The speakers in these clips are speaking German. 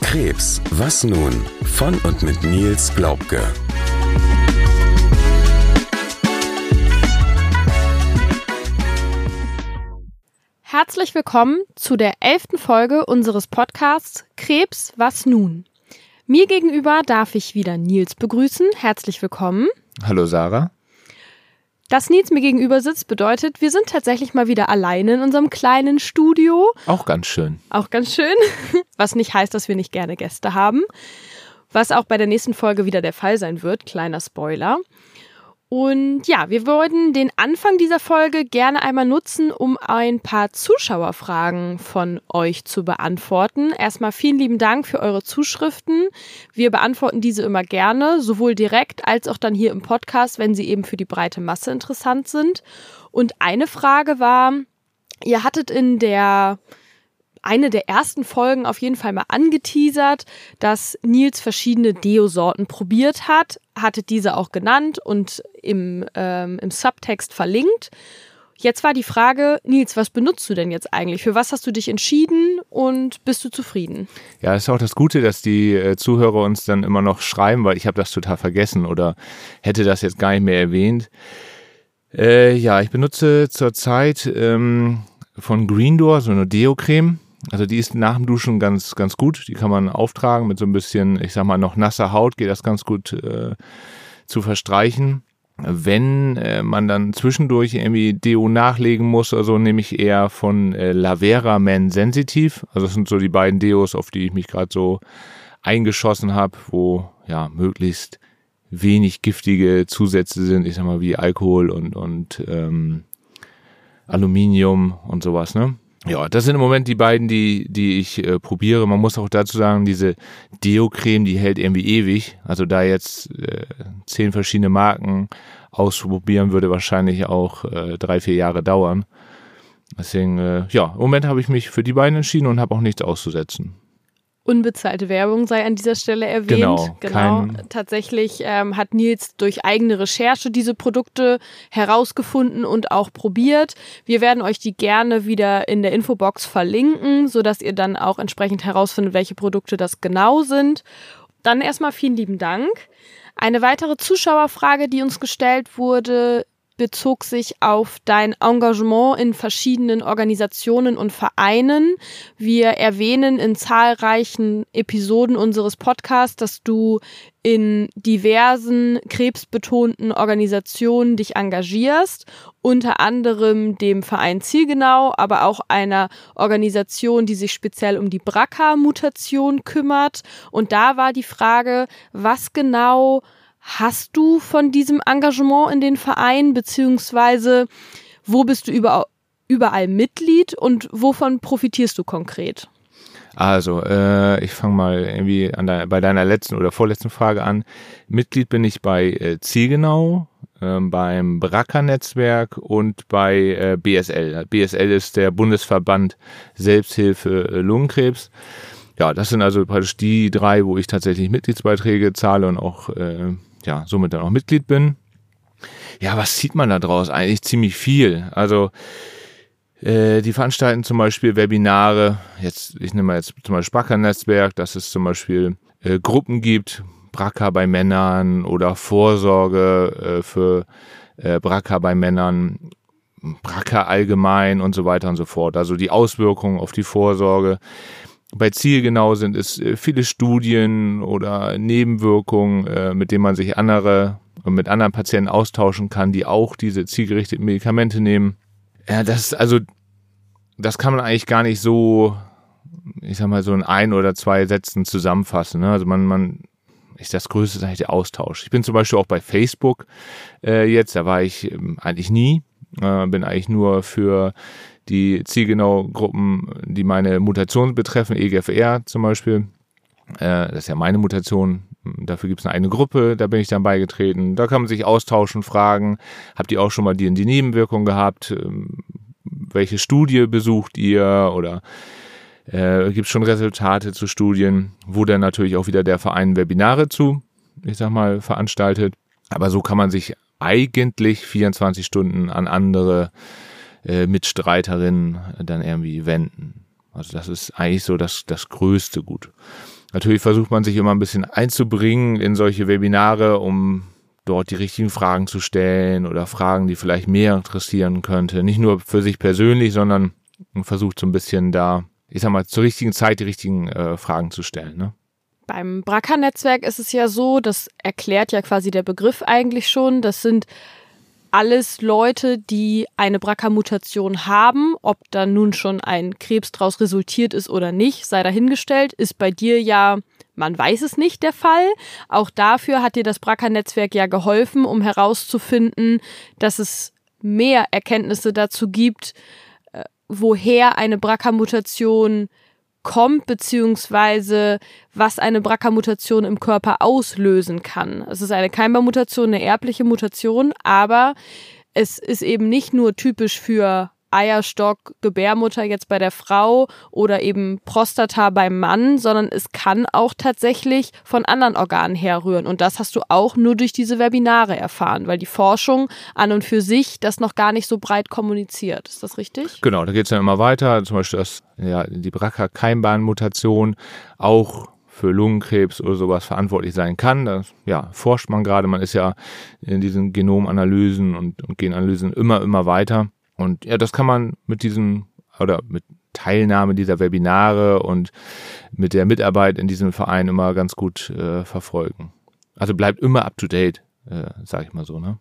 Krebs, was nun? Von und mit Nils Glaubke. Herzlich willkommen zu der elften Folge unseres Podcasts Krebs, was nun? Mir gegenüber darf ich wieder Nils begrüßen. Herzlich willkommen. Hallo Sarah. Dass Nils mir gegenüber sitzt, bedeutet, wir sind tatsächlich mal wieder alleine in unserem kleinen Studio. Auch ganz schön. Auch ganz schön. Was nicht heißt, dass wir nicht gerne Gäste haben. Was auch bei der nächsten Folge wieder der Fall sein wird. Kleiner Spoiler. Und ja, wir wollten den Anfang dieser Folge gerne einmal nutzen, um ein paar Zuschauerfragen von euch zu beantworten. Erstmal vielen lieben Dank für eure Zuschriften. Wir beantworten diese immer gerne, sowohl direkt als auch dann hier im Podcast, wenn sie eben für die breite Masse interessant sind. Und eine Frage war, ihr hattet in der eine der ersten Folgen auf jeden Fall mal angeteasert, dass Nils verschiedene Deo-Sorten probiert hat, hatte diese auch genannt und im, ähm, im Subtext verlinkt. Jetzt war die Frage, Nils, was benutzt du denn jetzt eigentlich? Für was hast du dich entschieden und bist du zufrieden? Ja, das ist auch das Gute, dass die äh, Zuhörer uns dann immer noch schreiben, weil ich habe das total vergessen oder hätte das jetzt gar nicht mehr erwähnt. Äh, ja, ich benutze zurzeit ähm, von Green Door so eine Deo-Creme. Also die ist nach dem Duschen ganz, ganz gut. Die kann man auftragen mit so ein bisschen, ich sag mal, noch nasser Haut, geht das ganz gut äh, zu verstreichen. Wenn äh, man dann zwischendurch irgendwie Deo nachlegen muss, also nehme ich eher von äh, Lavera Men Sensitiv. Also das sind so die beiden Deos, auf die ich mich gerade so eingeschossen habe, wo ja möglichst wenig giftige Zusätze sind, ich sag mal wie Alkohol und, und ähm, Aluminium und sowas, ne? Ja, das sind im Moment die beiden, die, die ich äh, probiere. Man muss auch dazu sagen, diese Deo-Creme, die hält irgendwie ewig. Also da jetzt äh, zehn verschiedene Marken ausprobieren, würde wahrscheinlich auch äh, drei, vier Jahre dauern. Deswegen, äh, ja, im Moment habe ich mich für die beiden entschieden und habe auch nichts auszusetzen. Unbezahlte Werbung sei an dieser Stelle erwähnt. Genau, genau. Tatsächlich ähm, hat Nils durch eigene Recherche diese Produkte herausgefunden und auch probiert. Wir werden euch die gerne wieder in der Infobox verlinken, sodass ihr dann auch entsprechend herausfindet, welche Produkte das genau sind. Dann erstmal vielen lieben Dank. Eine weitere Zuschauerfrage, die uns gestellt wurde, bezog sich auf dein Engagement in verschiedenen Organisationen und Vereinen. Wir erwähnen in zahlreichen Episoden unseres Podcasts, dass du in diversen krebsbetonten Organisationen dich engagierst, unter anderem dem Verein Zielgenau, aber auch einer Organisation, die sich speziell um die BRCA-Mutation kümmert. Und da war die Frage, was genau hast du von diesem Engagement in den Verein, beziehungsweise wo bist du überall, überall Mitglied und wovon profitierst du konkret? Also, äh, ich fange mal irgendwie an de bei deiner letzten oder vorletzten Frage an. Mitglied bin ich bei äh, Zielgenau, äh, beim BRACA-Netzwerk und bei äh, BSL. BSL ist der Bundesverband Selbsthilfe äh, Lungenkrebs. Ja, das sind also praktisch die drei, wo ich tatsächlich Mitgliedsbeiträge zahle und auch äh, ja, somit dann auch Mitglied bin. Ja, was sieht man da draus? Eigentlich ziemlich viel. Also äh, die veranstalten zum Beispiel Webinare. Jetzt, ich nehme mal jetzt zum Beispiel Spracher-Netzwerk, dass es zum Beispiel äh, Gruppen gibt, BRCA bei Männern oder Vorsorge äh, für äh, BRCA bei Männern, BRCA allgemein und so weiter und so fort. Also die Auswirkungen auf die Vorsorge bei Zielgenau sind es äh, viele Studien oder Nebenwirkungen, äh, mit denen man sich andere mit anderen Patienten austauschen kann, die auch diese zielgerichteten Medikamente nehmen. Ja, das also das kann man eigentlich gar nicht so, ich sag mal so in ein oder zwei Sätzen zusammenfassen. Ne? Also man man ist das Größte eigentlich der Austausch. Ich bin zum Beispiel auch bei Facebook äh, jetzt, da war ich ähm, eigentlich nie, äh, bin eigentlich nur für die Zielgenau-Gruppen, die meine Mutation betreffen, EGFR zum Beispiel. Äh, das ist ja meine Mutation. Dafür gibt es eine eigene Gruppe, da bin ich dann beigetreten. Da kann man sich austauschen, fragen, habt ihr auch schon mal die, die Nebenwirkung gehabt? Ähm, welche Studie besucht ihr? Oder äh, gibt es schon Resultate zu Studien, wo dann natürlich auch wieder der Verein Webinare zu, ich sag mal, veranstaltet. Aber so kann man sich eigentlich 24 Stunden an andere äh, Mitstreiterinnen dann irgendwie wenden. Also das ist eigentlich so das, das größte Gut. Natürlich versucht man sich immer ein bisschen einzubringen in solche Webinare, um dort die richtigen Fragen zu stellen oder Fragen, die vielleicht mehr interessieren könnte. Nicht nur für sich persönlich, sondern versucht so ein bisschen da, ich sag mal, zur richtigen Zeit die richtigen äh, Fragen zu stellen. Ne? Beim Bracker-Netzwerk ist es ja so, das erklärt ja quasi der Begriff eigentlich schon. Das sind alles Leute, die eine BRCA-Mutation haben. Ob da nun schon ein Krebs draus resultiert ist oder nicht, sei dahingestellt, ist bei dir ja, man weiß es nicht, der Fall. Auch dafür hat dir das BRCA-Netzwerk ja geholfen, um herauszufinden, dass es mehr Erkenntnisse dazu gibt, äh, woher eine BRCA-Mutation kommt, beziehungsweise was eine BRCA-Mutation im Körper auslösen kann. Es ist eine Keimbarmutation, eine erbliche Mutation, aber es ist eben nicht nur typisch für Eierstock, Gebärmutter jetzt bei der Frau oder eben Prostata beim Mann, sondern es kann auch tatsächlich von anderen Organen herrühren. Und das hast du auch nur durch diese Webinare erfahren, weil die Forschung an und für sich das noch gar nicht so breit kommuniziert. Ist das richtig? Genau, da geht es dann immer weiter. Zum Beispiel das, ja, die BRCA-Keimbahnmutation auch für Lungenkrebs oder sowas verantwortlich sein kann. Das ja, forscht man gerade. Man ist ja in diesen Genomanalysen und, und Genanalysen immer, immer weiter. Und ja, das kann man mit diesem oder mit Teilnahme dieser Webinare und mit der Mitarbeit in diesem Verein immer ganz gut äh, verfolgen. Also bleibt immer up to date, äh, sage ich mal so, ne?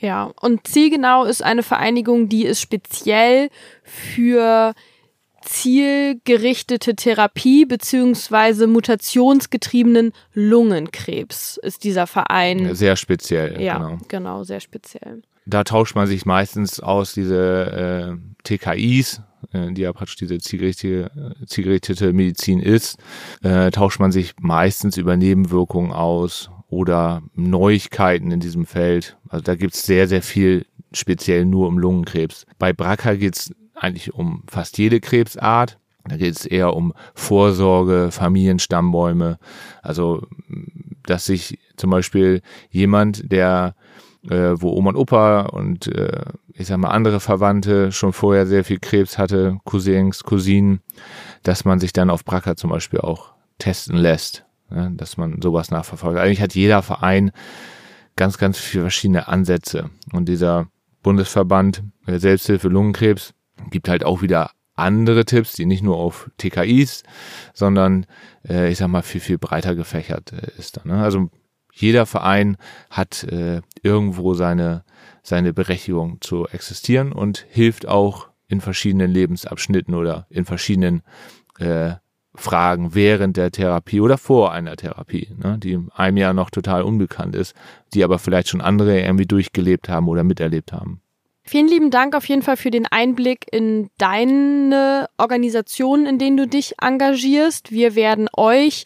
Ja, und Zielgenau ist eine Vereinigung, die ist speziell für zielgerichtete Therapie beziehungsweise mutationsgetriebenen Lungenkrebs ist dieser Verein. Sehr speziell. Ja, genau, genau sehr speziell da tauscht man sich meistens aus diese äh, TKIs, äh, die ja praktisch diese zielgerichtete, zielgerichtete Medizin ist, äh, tauscht man sich meistens über Nebenwirkungen aus oder Neuigkeiten in diesem Feld. Also da gibt's sehr, sehr viel speziell nur um Lungenkrebs. Bei BRCA geht's eigentlich um fast jede Krebsart. Da geht es eher um Vorsorge, Familienstammbäume. Also, dass sich zum Beispiel jemand, der äh, wo Oma und Opa und äh, ich sag mal andere Verwandte schon vorher sehr viel Krebs hatte, Cousins, Cousinen, dass man sich dann auf BRCA zum Beispiel auch testen lässt, ne? dass man sowas nachverfolgt. Eigentlich hat jeder Verein ganz, ganz viele verschiedene Ansätze und dieser Bundesverband äh, Selbsthilfe Lungenkrebs gibt halt auch wieder andere Tipps, die nicht nur auf TKIs, sondern äh, ich sag mal viel, viel breiter gefächert äh, ist. Dann, ne? Also jeder Verein hat äh, irgendwo seine, seine Berechtigung zu existieren und hilft auch in verschiedenen Lebensabschnitten oder in verschiedenen äh, Fragen während der Therapie oder vor einer Therapie, ne, die einem ja noch total unbekannt ist, die aber vielleicht schon andere irgendwie durchgelebt haben oder miterlebt haben. Vielen lieben Dank auf jeden Fall für den Einblick in deine Organisationen, in denen du dich engagierst. Wir werden euch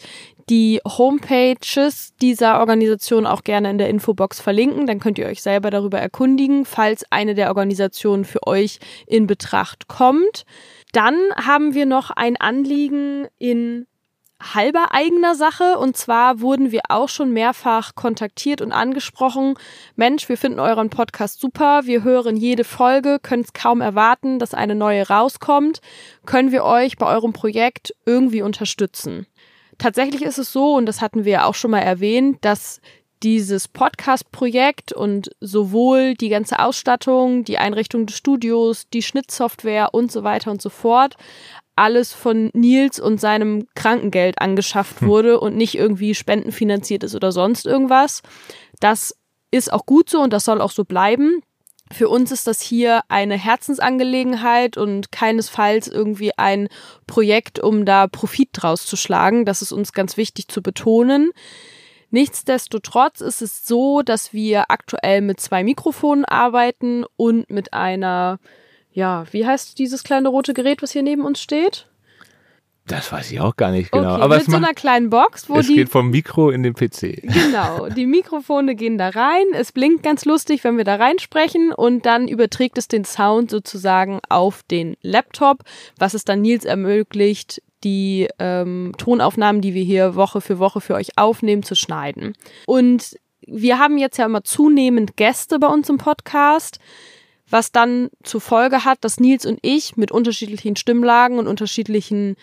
die Homepages dieser Organisation auch gerne in der Infobox verlinken. Dann könnt ihr euch selber darüber erkundigen, falls eine der Organisationen für euch in Betracht kommt. Dann haben wir noch ein Anliegen in halber eigener Sache. Und zwar wurden wir auch schon mehrfach kontaktiert und angesprochen. Mensch, wir finden euren Podcast super. Wir hören jede Folge, können es kaum erwarten, dass eine neue rauskommt. Können wir euch bei eurem Projekt irgendwie unterstützen? Tatsächlich ist es so, und das hatten wir auch schon mal erwähnt, dass dieses Podcast-Projekt und sowohl die ganze Ausstattung, die Einrichtung des Studios, die Schnittsoftware und so weiter und so fort, alles von Nils und seinem Krankengeld angeschafft hm. wurde und nicht irgendwie spendenfinanziert ist oder sonst irgendwas. Das ist auch gut so und das soll auch so bleiben. Für uns ist das hier eine Herzensangelegenheit und keinesfalls irgendwie ein Projekt, um da Profit draus zu schlagen. Das ist uns ganz wichtig zu betonen. Nichtsdestotrotz ist es so, dass wir aktuell mit zwei Mikrofonen arbeiten und mit einer, ja, wie heißt dieses kleine rote Gerät, was hier neben uns steht? Das weiß ich auch gar nicht genau. Okay, Aber mit so einer kleinen Box, wo es die. Es geht vom Mikro in den PC. Genau, die Mikrofone gehen da rein. Es blinkt ganz lustig, wenn wir da reinsprechen und dann überträgt es den Sound sozusagen auf den Laptop, was es dann Nils ermöglicht, die ähm, Tonaufnahmen, die wir hier Woche für Woche für euch aufnehmen, zu schneiden. Und wir haben jetzt ja immer zunehmend Gäste bei uns im Podcast was dann zur Folge hat, dass Nils und ich mit unterschiedlichen Stimmlagen und unterschiedlichen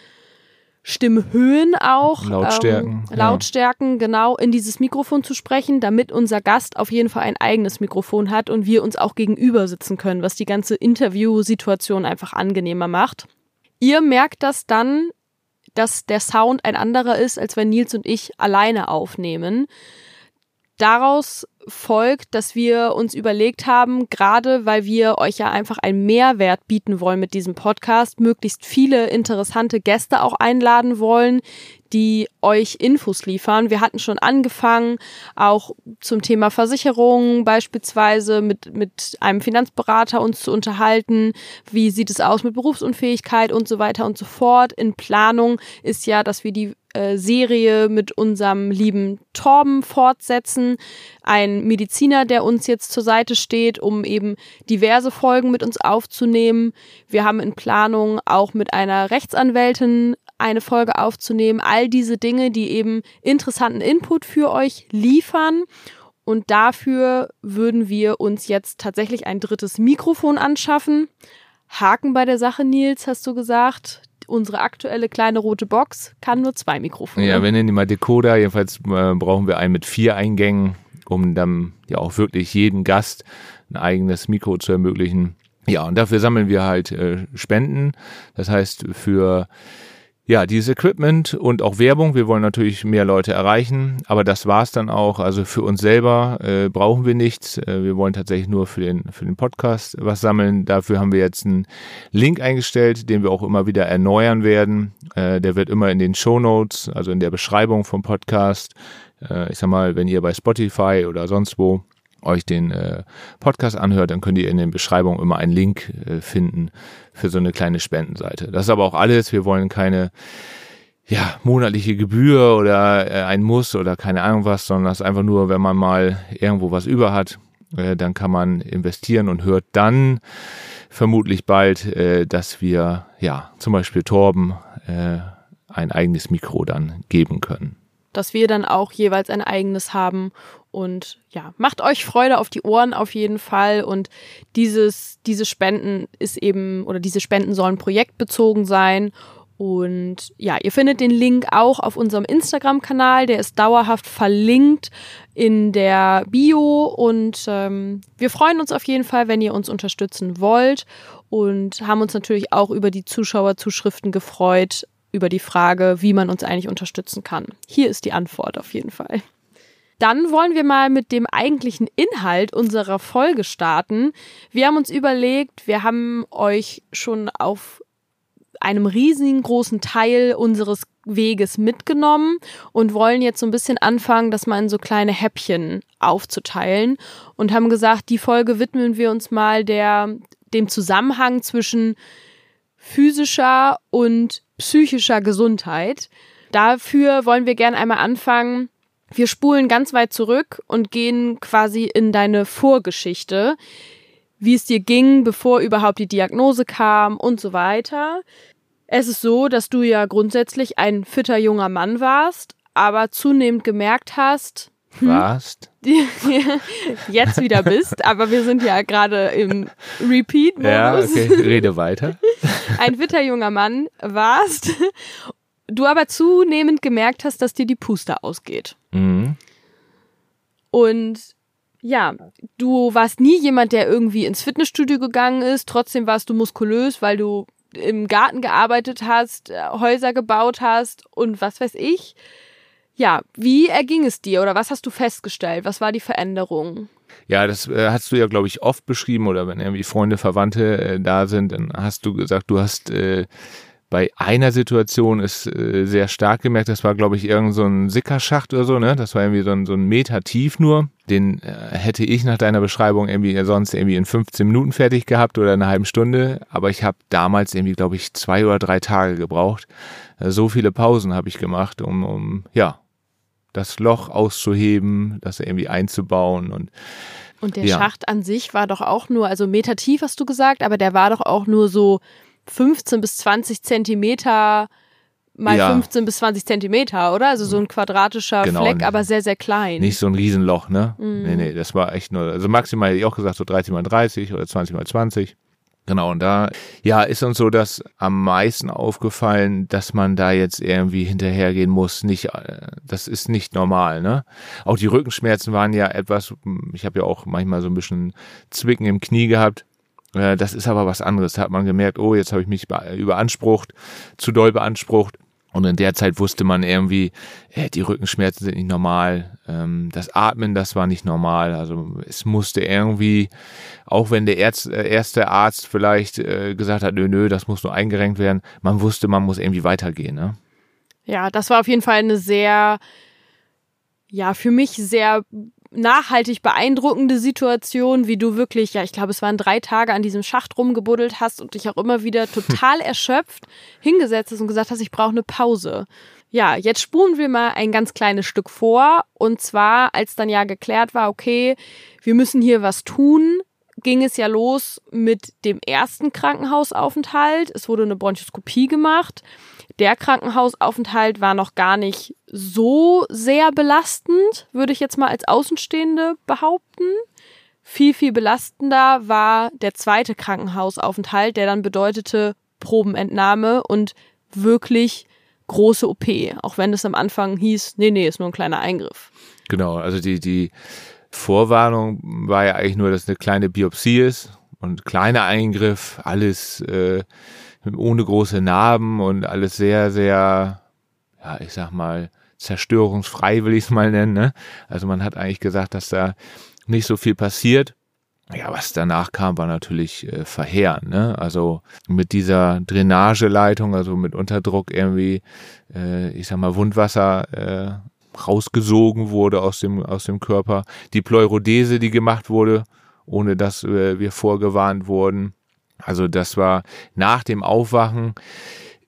Stimmhöhen auch, Lautstärken, ähm, Lautstärken, ja. genau, in dieses Mikrofon zu sprechen, damit unser Gast auf jeden Fall ein eigenes Mikrofon hat und wir uns auch gegenüber sitzen können, was die ganze Interviewsituation einfach angenehmer macht. Ihr merkt das dann, dass der Sound ein anderer ist, als wenn Nils und ich alleine aufnehmen. Daraus folgt, dass wir uns überlegt haben, gerade weil wir euch ja einfach einen Mehrwert bieten wollen mit diesem Podcast, möglichst viele interessante Gäste auch einladen wollen, die euch Infos liefern. Wir hatten schon angefangen, auch zum Thema Versicherungen beispielsweise mit, mit einem Finanzberater uns zu unterhalten. Wie sieht es aus mit Berufsunfähigkeit und so weiter und so fort. In Planung ist ja, dass wir die äh, Serie mit unserem lieben Torben fortsetzen. Ein Mediziner, der uns jetzt zur Seite steht, um eben diverse Folgen mit uns aufzunehmen. Wir haben in Planung auch mit einer Rechtsanwältin eine Folge aufzunehmen. All diese Dinge, die eben interessanten Input für euch liefern. Und dafür würden wir uns jetzt tatsächlich ein drittes Mikrofon anschaffen. Haken bei der Sache, Nils, hast du gesagt unsere aktuelle kleine rote Box kann nur zwei Mikrofone. Ja, wir nennen die mal Decoder. Jedenfalls äh, brauchen wir einen mit vier Eingängen, um dann ja auch wirklich jedem Gast ein eigenes Mikro zu ermöglichen. Ja, und dafür sammeln wir halt äh, Spenden. Das heißt, für ja, dieses Equipment und auch Werbung. Wir wollen natürlich mehr Leute erreichen, aber das war's dann auch. Also für uns selber äh, brauchen wir nichts. Äh, wir wollen tatsächlich nur für den, für den Podcast was sammeln. Dafür haben wir jetzt einen Link eingestellt, den wir auch immer wieder erneuern werden. Äh, der wird immer in den Show Notes, also in der Beschreibung vom Podcast. Äh, ich sag mal, wenn ihr bei Spotify oder sonst wo euch den äh, Podcast anhört, dann könnt ihr in den Beschreibungen immer einen Link äh, finden für so eine kleine Spendenseite. Das ist aber auch alles. Wir wollen keine ja, monatliche Gebühr oder äh, ein Muss oder keine Ahnung was, sondern das ist einfach nur, wenn man mal irgendwo was über hat, äh, dann kann man investieren und hört dann vermutlich bald, äh, dass wir ja zum Beispiel Torben äh, ein eigenes Mikro dann geben können dass wir dann auch jeweils ein eigenes haben. Und ja, macht euch Freude auf die Ohren auf jeden Fall. Und dieses, diese Spenden ist eben, oder diese Spenden sollen projektbezogen sein. Und ja, ihr findet den Link auch auf unserem Instagram-Kanal. Der ist dauerhaft verlinkt in der Bio. Und ähm, wir freuen uns auf jeden Fall, wenn ihr uns unterstützen wollt. Und haben uns natürlich auch über die Zuschauerzuschriften gefreut über die Frage, wie man uns eigentlich unterstützen kann. Hier ist die Antwort auf jeden Fall. Dann wollen wir mal mit dem eigentlichen Inhalt unserer Folge starten. Wir haben uns überlegt, wir haben euch schon auf einem riesigen großen Teil unseres Weges mitgenommen und wollen jetzt so ein bisschen anfangen, das mal in so kleine Häppchen aufzuteilen und haben gesagt, die Folge widmen wir uns mal der, dem Zusammenhang zwischen physischer und psychischer Gesundheit. Dafür wollen wir gerne einmal anfangen. Wir spulen ganz weit zurück und gehen quasi in deine Vorgeschichte, wie es dir ging, bevor überhaupt die Diagnose kam und so weiter. Es ist so, dass du ja grundsätzlich ein fitter junger Mann warst, aber zunehmend gemerkt hast, warst. jetzt wieder bist, aber wir sind ja gerade im Repeat-Modus. Ja, okay, rede weiter. Ein fitter junger Mann warst, du aber zunehmend gemerkt hast, dass dir die Puste ausgeht. Mhm. Und ja, du warst nie jemand, der irgendwie ins Fitnessstudio gegangen ist, trotzdem warst du muskulös, weil du im Garten gearbeitet hast, äh, Häuser gebaut hast und was weiß ich. Ja, wie erging es dir oder was hast du festgestellt? Was war die Veränderung? Ja, das äh, hast du ja, glaube ich, oft beschrieben oder wenn irgendwie Freunde, Verwandte äh, da sind, dann hast du gesagt, du hast äh, bei einer Situation ist äh, sehr stark gemerkt, das war, glaube ich, irgend so ein Sickerschacht oder so, ne? Das war irgendwie so ein, so ein Meter tief nur. Den äh, hätte ich nach deiner Beschreibung irgendwie sonst irgendwie in 15 Minuten fertig gehabt oder eine halbe Stunde. Aber ich habe damals irgendwie, glaube ich, zwei oder drei Tage gebraucht. Äh, so viele Pausen habe ich gemacht, um, um ja, das Loch auszuheben, das irgendwie einzubauen und und der ja. Schacht an sich war doch auch nur, also Meter tief hast du gesagt, aber der war doch auch nur so 15 bis 20 Zentimeter mal Ja. 15 bis 20 Zentimeter, oder? Also so ein quadratischer Genau. Fleck, aber sehr, sehr klein. Nicht so ein Riesenloch, ne? Mhm. Nee, nee, das war echt nur, also maximal hätte ich auch gesagt, so 30 mal 30 oder 20 mal 20. Genau, und da, ja, ist uns so das am meisten aufgefallen, dass man da jetzt irgendwie hinterhergehen muss. Nicht, äh, das ist nicht normal, ne? Auch die Rückenschmerzen waren ja etwas, ich habe ja auch manchmal so ein bisschen Zwicken im Knie gehabt. Äh, Das ist aber was anderes. Da hat man gemerkt, oh, jetzt habe ich mich be- überansprucht, zu doll beansprucht. Und in der Zeit wusste man irgendwie, äh, die Rückenschmerzen sind nicht normal. Ähm, das Atmen, das war nicht normal. Also es musste irgendwie, auch wenn der Ärz, äh, erste Arzt vielleicht äh, gesagt hat, nö, nö, das muss nur eingerenkt werden, man wusste, man muss irgendwie weitergehen. Ne? Ja, das war auf jeden Fall eine sehr, ja, für mich sehr nachhaltig beeindruckende Situation, wie du wirklich, ja, ich glaube, es waren drei Tage an diesem Schacht rumgebuddelt hast und dich auch immer wieder total erschöpft hingesetzt hast und gesagt hast, ich brauche eine Pause. Ja, jetzt spulen wir mal ein ganz kleines Stück vor. Und zwar, als dann ja geklärt war, okay, wir müssen hier was tun, ging es ja los mit dem ersten Krankenhausaufenthalt. Es wurde eine Bronchoskopie gemacht. Der Krankenhausaufenthalt war noch gar nicht so sehr belastend, würde ich jetzt mal als Außenstehende behaupten. Viel, viel belastender war der zweite Krankenhausaufenthalt, der dann bedeutete Probenentnahme und wirklich große OP, auch wenn es am Anfang hieß, nee, nee, ist nur ein kleiner Eingriff. Genau, also die, die Vorwarnung war ja eigentlich nur, dass eine kleine Biopsie ist und kleiner Eingriff, alles äh, ohne große Narben und alles sehr, sehr, ja, ich sag mal, zerstörungsfrei will ich es mal nennen. Ne? Also man hat eigentlich gesagt, dass da nicht so viel passiert. Ja, was danach kam, war natürlich äh, verheerend. Ne? Also mit dieser Drainageleitung, also mit Unterdruck irgendwie, äh, ich sag mal, Wundwasser äh, rausgesogen wurde aus dem, aus dem Körper. Die Pleurodese, die gemacht wurde, ohne dass äh, wir vorgewarnt wurden. Also das war nach dem Aufwachen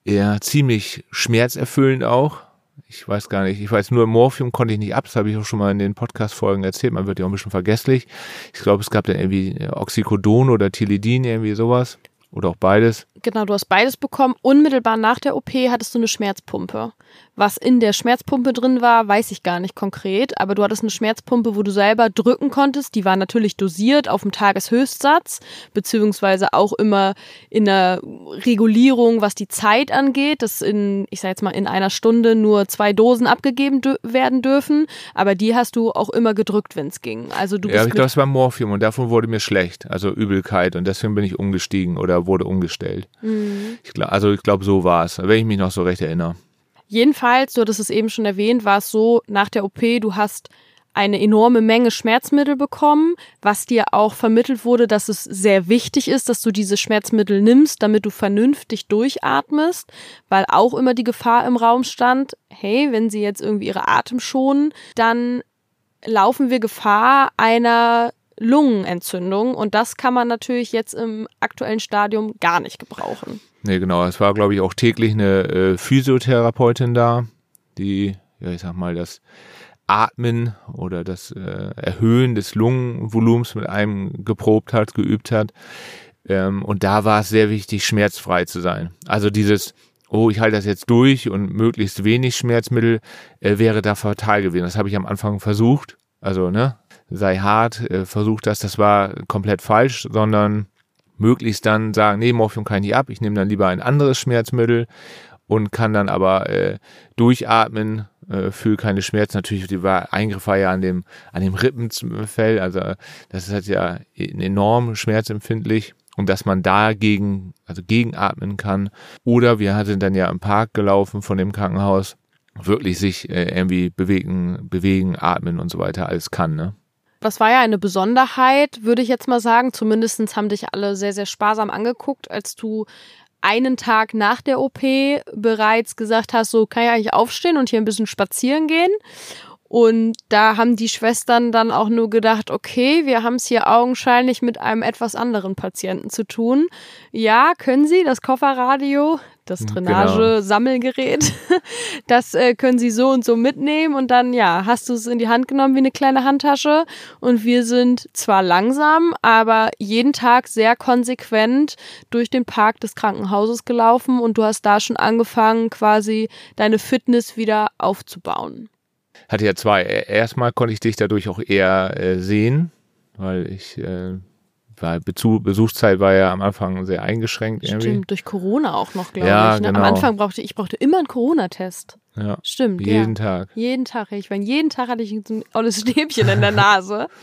eher ziemlich schmerzerfüllend auch. Ich weiß gar nicht, ich weiß nur, Morphium konnte ich nicht ab, das habe ich auch schon mal in den Podcast-Folgen erzählt, man wird ja auch ein bisschen vergesslich. Ich glaube, es gab dann irgendwie Oxycodon oder Tilidin, irgendwie sowas. Oder auch beides. Genau, du hast beides bekommen. Unmittelbar nach der OP hattest du eine Schmerzpumpe. Was in der Schmerzpumpe drin war, weiß ich gar nicht konkret, aber du hattest eine Schmerzpumpe, wo du selber drücken konntest. Die war natürlich dosiert auf dem Tageshöchstsatz, beziehungsweise auch immer in der Regulierung, was die Zeit angeht, dass in, ich sag jetzt mal, in einer Stunde nur zwei Dosen abgegeben werden dürfen. Aber die hast du auch immer gedrückt, wenn es ging. Also du Ja, ich glaube, es war Morphium und davon wurde mir schlecht, also Übelkeit und deswegen bin ich umgestiegen oder wurde umgestellt. Mhm. Ich glaub, also ich glaube, so war es, wenn ich mich noch so recht erinnere. Jedenfalls, du hattest es eben schon erwähnt, war es so, nach der OP, du hast eine enorme Menge Schmerzmittel bekommen, was dir auch vermittelt wurde, dass es sehr wichtig ist, dass du diese Schmerzmittel nimmst, damit du vernünftig durchatmest, weil auch immer die Gefahr im Raum stand, hey, wenn sie jetzt irgendwie ihre Atem schonen, dann laufen wir Gefahr einer Lungenentzündung und das kann man natürlich jetzt im aktuellen Stadium gar nicht gebrauchen. Nee, genau. Es war, glaube ich, auch täglich eine äh, Physiotherapeutin da, die, ja, ich sag mal, das Atmen oder das äh, Erhöhen des Lungenvolumens mit einem geprobt hat, geübt hat. Ähm, und da war es sehr wichtig, schmerzfrei zu sein. Also dieses, oh, ich halte das jetzt durch und möglichst wenig Schmerzmittel äh, wäre da fatal gewesen. Das habe ich am Anfang versucht. Also, ne, sei hart, äh, versucht das. Das war komplett falsch, sondern möglichst dann sagen, nee, Morphium kann ich nicht ab, ich nehme dann lieber ein anderes Schmerzmittel und kann dann aber äh, durchatmen, äh, fühle keine Schmerzen. Natürlich, die war, Eingriff war ja an dem, an dem Rippenfell, also das ist halt ja enorm schmerzempfindlich und dass man dagegen, also gegenatmen kann. Oder wir sind dann ja im Park gelaufen von dem Krankenhaus, wirklich sich äh, irgendwie bewegen, bewegen, atmen und so weiter alles kann, ne? Das war ja eine Besonderheit, würde ich jetzt mal sagen. Zumindest haben dich alle sehr, sehr sparsam angeguckt, als du einen Tag nach der OP bereits gesagt hast, so kann ich eigentlich aufstehen und hier ein bisschen spazieren gehen. Und da haben die Schwestern dann auch nur gedacht, okay, wir haben es hier augenscheinlich mit einem etwas anderen Patienten zu tun. Ja, können Sie das Kofferradio? Das Genau. Drainage-Sammelgerät. Das äh, können Sie so und so mitnehmen und dann, ja, hast du es in die Hand genommen wie eine kleine Handtasche. Und wir sind zwar langsam, aber jeden Tag sehr konsequent durch den Park des Krankenhauses gelaufen und du hast da schon angefangen, quasi deine Fitness wieder aufzubauen. Hatte ja zwei. Erstmal konnte ich dich dadurch auch eher äh, sehen, weil ich, äh, weil Besuchszeit war ja am Anfang sehr eingeschränkt irgendwie. Stimmt, durch Corona auch noch, glaube Ja, ich. Ne? genau. Am Anfang brauchte ich, brauchte immer einen Corona-Test. Ja, Stimmt, jeden ja. Tag. Jeden Tag. Ich meine, jeden Tag hatte ich ein olles Stäbchen in der Nase.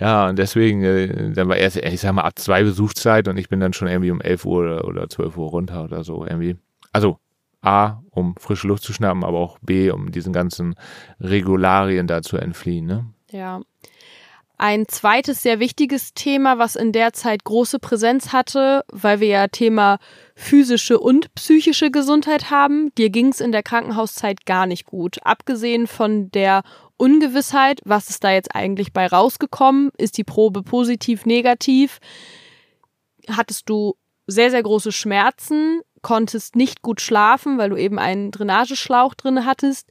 Ja, und deswegen, äh, dann war erst, ich sag mal, ab zwei Besuchszeit und ich bin dann schon irgendwie um 11 Uhr oder, oder 12 Uhr runter oder so irgendwie. Also A, um frische Luft zu schnappen, aber auch B, um diesen ganzen Regularien da zu entfliehen. Ne? Ja. Ein zweites sehr wichtiges Thema, was in der Zeit große Präsenz hatte, weil wir ja Thema physische und psychische Gesundheit haben. Dir ging es in der Krankenhauszeit gar nicht gut. Abgesehen von der Ungewissheit, was ist da jetzt eigentlich bei rausgekommen? Ist die Probe positiv, negativ? Hattest du sehr, sehr große Schmerzen, konntest nicht gut schlafen, weil du eben einen Drainageschlauch drin hattest.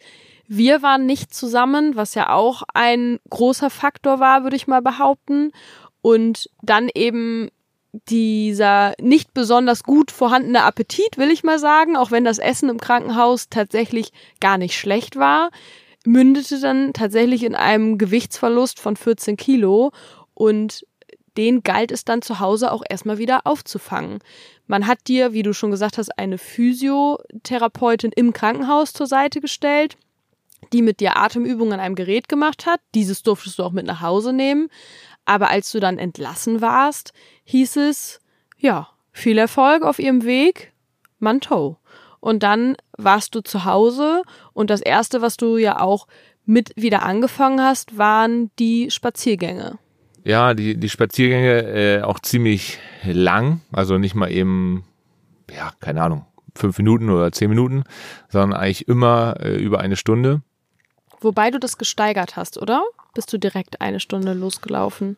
Wir waren nicht zusammen, was ja auch ein großer Faktor war, würde ich mal behaupten. Und dann eben dieser nicht besonders gut vorhandene Appetit, will ich mal sagen, auch wenn das Essen im Krankenhaus tatsächlich gar nicht schlecht war, mündete dann tatsächlich in einem Gewichtsverlust von 14 Kilo und den galt es dann zu Hause auch erstmal wieder aufzufangen. Man hat dir, wie du schon gesagt hast, eine Physiotherapeutin im Krankenhaus zur Seite gestellt, die mit dir Atemübungen an einem Gerät gemacht hat. Dieses durftest du auch mit nach Hause nehmen. Aber als du dann entlassen warst, hieß es, ja, viel Erfolg auf ihrem Weg, Manteau. Und dann warst du zu Hause und das erste, was du ja auch mit wieder angefangen hast, waren die Spaziergänge. Ja, die, die Spaziergänge äh, auch ziemlich lang, also nicht mal eben, ja, keine Ahnung, fünf Minuten oder zehn Minuten, sondern eigentlich immer äh, über eine Stunde. Wobei du das gesteigert hast, oder? Bist du direkt eine Stunde losgelaufen?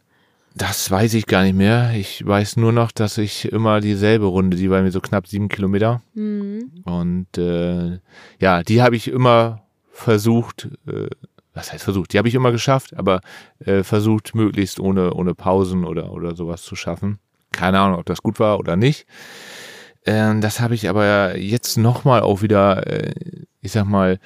Das weiß ich gar nicht mehr. Ich weiß nur noch, dass ich immer dieselbe Runde, die war mir so knapp sieben Kilometer. Mhm. Und äh, ja, die habe ich immer versucht, äh, was heißt versucht? Die habe ich immer geschafft, aber äh, versucht, möglichst ohne, ohne Pausen oder, oder sowas zu schaffen. Keine Ahnung, ob das gut war oder nicht. Ähm, das habe ich aber jetzt nochmal auch wieder, äh, ich sag mal,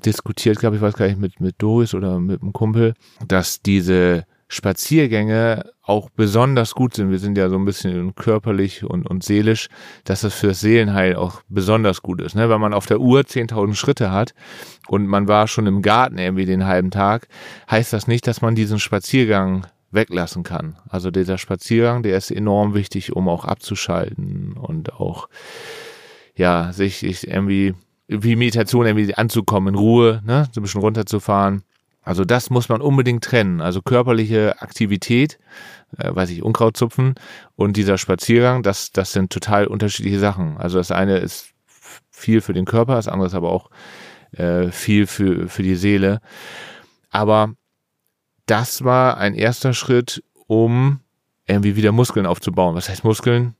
diskutiert, glaube ich, weiß gar nicht, mit, mit Doris oder mit einem Kumpel, dass diese Spaziergänge auch besonders gut sind. Wir sind ja so ein bisschen körperlich und, und seelisch, dass das für das Seelenheil auch besonders gut ist. Ne? Wenn man auf der Uhr 10.000 Schritte hat und man war schon im Garten irgendwie den halben Tag, heißt das nicht, dass man diesen Spaziergang weglassen kann. Also dieser Spaziergang, der ist enorm wichtig, um auch abzuschalten und auch, ja, sich, sich irgendwie, wie Meditation irgendwie anzukommen, in Ruhe, ne, so ein bisschen runterzufahren. Also das muss man unbedingt trennen. Also körperliche Aktivität, äh, weiß ich, Unkraut zupfen und dieser Spaziergang, das, das sind total unterschiedliche Sachen. Also das eine ist viel für den Körper, das andere ist aber auch äh, viel für, für die Seele. Aber das war ein erster Schritt, um irgendwie wieder Muskeln aufzubauen. Was heißt Muskeln?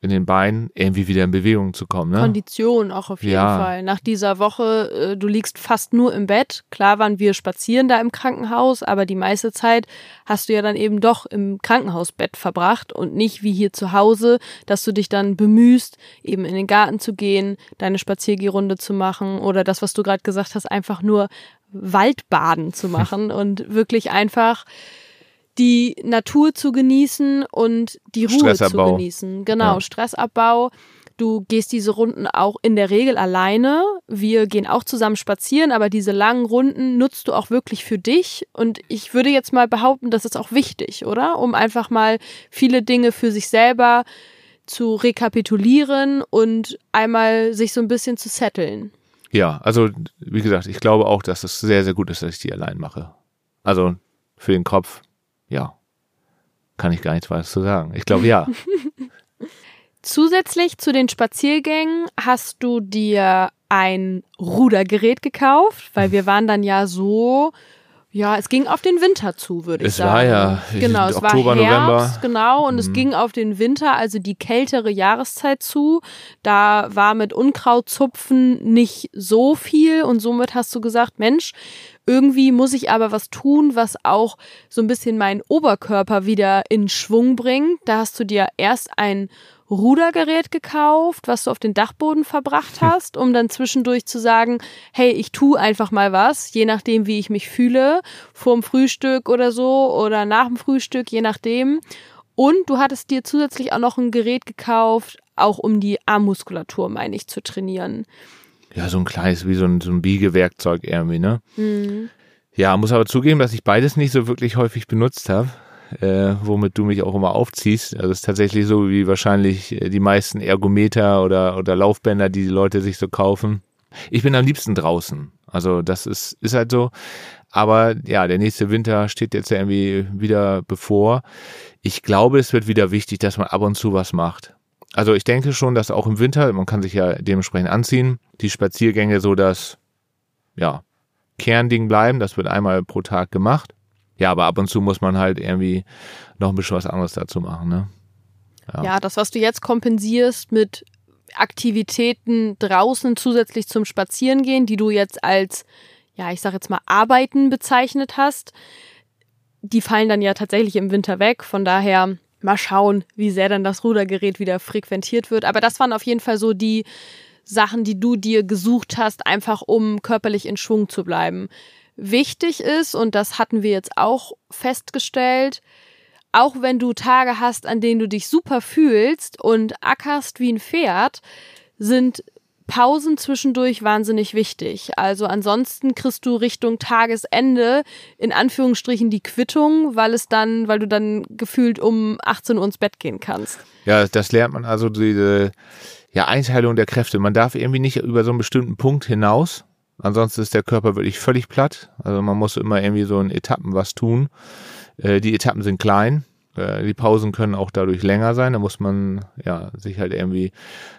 In den Beinen irgendwie wieder in Bewegung zu kommen. Ne? Kondition auch auf jeden Ja. Fall. Nach dieser Woche, äh, du liegst fast nur im Bett. Klar waren wir spazieren da im Krankenhaus, aber die meiste Zeit hast du ja dann eben doch im Krankenhausbett verbracht und nicht wie hier zu Hause, dass du dich dann bemühst, eben in den Garten zu gehen, deine Spaziergehrunde zu machen oder das, was du gerade gesagt hast, einfach nur Waldbaden zu machen und wirklich einfach die Natur zu genießen und die Ruhe zu Stressabbau. genießen. Genau, Ja. Stressabbau. Du gehst diese Runden auch in der Regel alleine. Wir gehen auch zusammen spazieren, aber diese langen Runden nutzt du auch wirklich für dich. Und ich würde jetzt mal behaupten, das ist auch wichtig, oder? Um einfach mal viele Dinge für sich selber zu rekapitulieren und einmal sich so ein bisschen zu setteln. Ja, also wie gesagt, ich glaube auch, dass es sehr, sehr gut ist, dass ich die allein mache. Also für den Kopf, ja, kann ich gar nichts weiter zu sagen. Ich glaube ja. Zusätzlich zu den Spaziergängen hast du dir ein Rudergerät gekauft, weil wir waren dann ja so Ja, es ging auf den Winter zu, würde ich Es sagen. war ja genau, es Oktober, war Herbst, November. genau, und es Mhm. ging auf den Winter, also die kältere Jahreszeit zu. Da war mit Unkrautzupfen nicht so viel und somit hast du gesagt, Mensch, irgendwie muss ich aber was tun, was auch so ein bisschen meinen Oberkörper wieder in Schwung bringt. Da hast du dir erst ein Rudergerät gekauft, was du auf den Dachboden verbracht hast, um dann zwischendurch zu sagen, hey, ich tu einfach mal was, je nachdem, wie ich mich fühle, vorm Frühstück oder so oder nach dem Frühstück, je nachdem. Und du hattest dir zusätzlich auch noch ein Gerät gekauft, auch um die Armmuskulatur, meine ich, zu trainieren. Ja, so ein kleines, wie so ein, so ein Biegewerkzeug irgendwie, ne? Mhm. Ja, muss aber zugeben, dass ich beides nicht so wirklich häufig benutzt habe, äh, womit du mich auch immer aufziehst. Also es ist tatsächlich so, wie wahrscheinlich äh, die meisten Ergometer oder, oder Laufbänder, die die Leute sich so kaufen. Ich bin am liebsten draußen. Also das ist, ist halt so. Aber ja, der nächste Winter steht jetzt ja irgendwie wieder bevor. Ich glaube, es wird wieder wichtig, dass man ab und zu was macht. Also ich denke schon, dass auch im Winter, man kann sich ja dementsprechend anziehen, die Spaziergänge so das, ja, Kernding bleiben. Das wird einmal pro Tag gemacht. Ja, aber ab und zu muss man halt irgendwie noch ein bisschen was anderes dazu machen, ne? Ja. Ja, das, was du jetzt kompensierst mit Aktivitäten draußen zusätzlich zum Spazierengehen, die du jetzt als, ja, ich sag jetzt mal, Arbeiten bezeichnet hast, die fallen dann ja tatsächlich im Winter weg. Von daher mal schauen, wie sehr dann das Rudergerät wieder frequentiert wird. Aber das waren auf jeden Fall so die Sachen, die du dir gesucht hast, einfach um körperlich in Schwung zu bleiben. Wichtig ist, und das hatten wir jetzt auch festgestellt, auch wenn du Tage hast, an denen du dich super fühlst und ackerst wie ein Pferd, sind Pausen zwischendurch wahnsinnig wichtig. Also ansonsten kriegst du Richtung Tagesende in Anführungsstrichen die Quittung, weil es dann, weil du dann gefühlt um 18 Uhr ins Bett gehen kannst. Ja, das lernt man also diese ja, Einteilung der Kräfte. Man darf irgendwie nicht über so einen bestimmten Punkt hinaus. Ansonsten ist der Körper wirklich völlig platt. Also man muss immer irgendwie so in Etappen was tun. Äh, die Etappen sind klein. Äh, die Pausen können auch dadurch länger sein. Da muss man ja sich halt irgendwie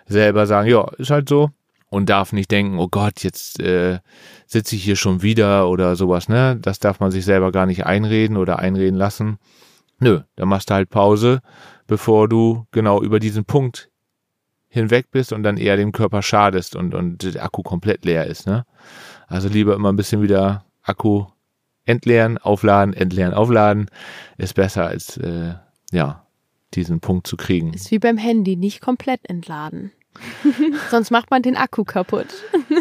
selber sagen, ja, ist halt so. Und darf nicht denken, oh Gott, jetzt äh, sitze ich hier schon wieder oder sowas, ne? Das darf man sich selber gar nicht einreden oder einreden lassen. Nö, dann machst du halt Pause, bevor du genau über diesen Punkt hinweg bist und dann eher dem Körper schadest und, und der Akku komplett leer ist, ne? Also lieber immer ein bisschen wieder Akku entleeren, aufladen, entleeren, aufladen. Ist besser als, äh, ja, diesen Punkt zu kriegen. Ist wie beim Handy, nicht komplett entladen. Sonst macht man den Akku kaputt.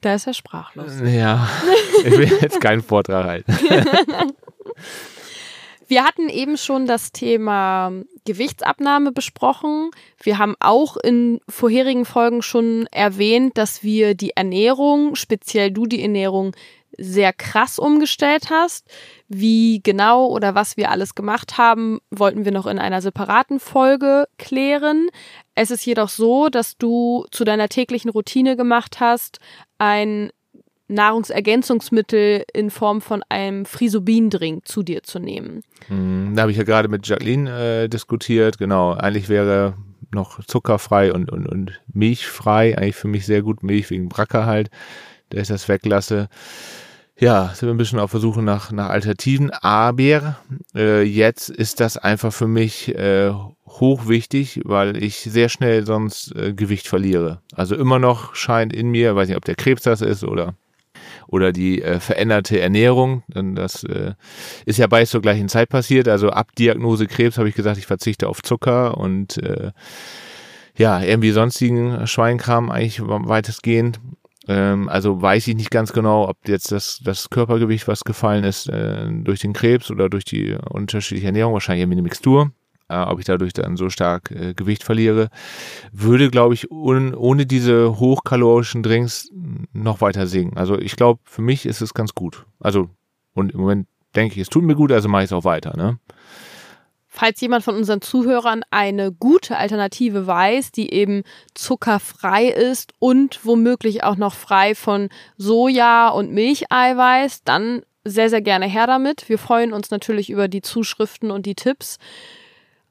da ist er sprachlos. Ja, ich will jetzt keinen Vortrag halten. Wir hatten eben schon das Thema Gewichtsabnahme besprochen. Wir haben auch in vorherigen Folgen schon erwähnt, dass wir die Ernährung, speziell du die Ernährung, sehr krass umgestellt hast. Wie genau oder was wir alles gemacht haben, wollten wir noch in einer separaten Folge klären. Es ist jedoch so, dass du zu deiner täglichen Routine gemacht hast, ein Nahrungsergänzungsmittel in Form von einem Frisobin-Drink zu dir zu nehmen. Hm, Da habe ich ja gerade mit Jacqueline äh, diskutiert. Genau, eigentlich wäre noch zuckerfrei und, und, und milchfrei. Eigentlich für mich sehr gut Milch wegen Bracker halt, dass ich das weglasse. Ja, sind wir ein bisschen auf der Suche nach, nach Alternativen. Aber äh, jetzt ist das einfach für mich äh, hochwichtig, weil ich sehr schnell sonst äh, Gewicht verliere. Also immer noch scheint in mir, weiß nicht, ob der Krebs das ist oder oder die äh, veränderte Ernährung. Denn das äh, ist ja beides zur gleichen Zeit passiert. Also ab Diagnose Krebs habe ich gesagt, ich verzichte auf Zucker und äh, ja, irgendwie sonstigen Schweinkram eigentlich weitestgehend. Ähm, also weiß ich nicht ganz genau, ob jetzt das, das Körpergewicht, was gefallen ist, äh, durch den Krebs oder durch die unterschiedliche Ernährung, wahrscheinlich irgendwie eine Mixtur, äh, ob ich dadurch dann so stark äh, Gewicht verliere, würde, glaube ich, un, ohne diese hochkalorischen Drinks noch weiter sinken. Also ich glaube, für mich ist es ganz gut. Also, und im Moment denke ich, es tut mir gut, also mache ich es auch weiter, ne? Falls jemand von unseren Zuhörern eine gute Alternative weiß, die eben zuckerfrei ist und womöglich auch noch frei von Soja und Milcheiweiß, dann sehr, sehr gerne her damit. Wir freuen uns natürlich über die Zuschriften und die Tipps.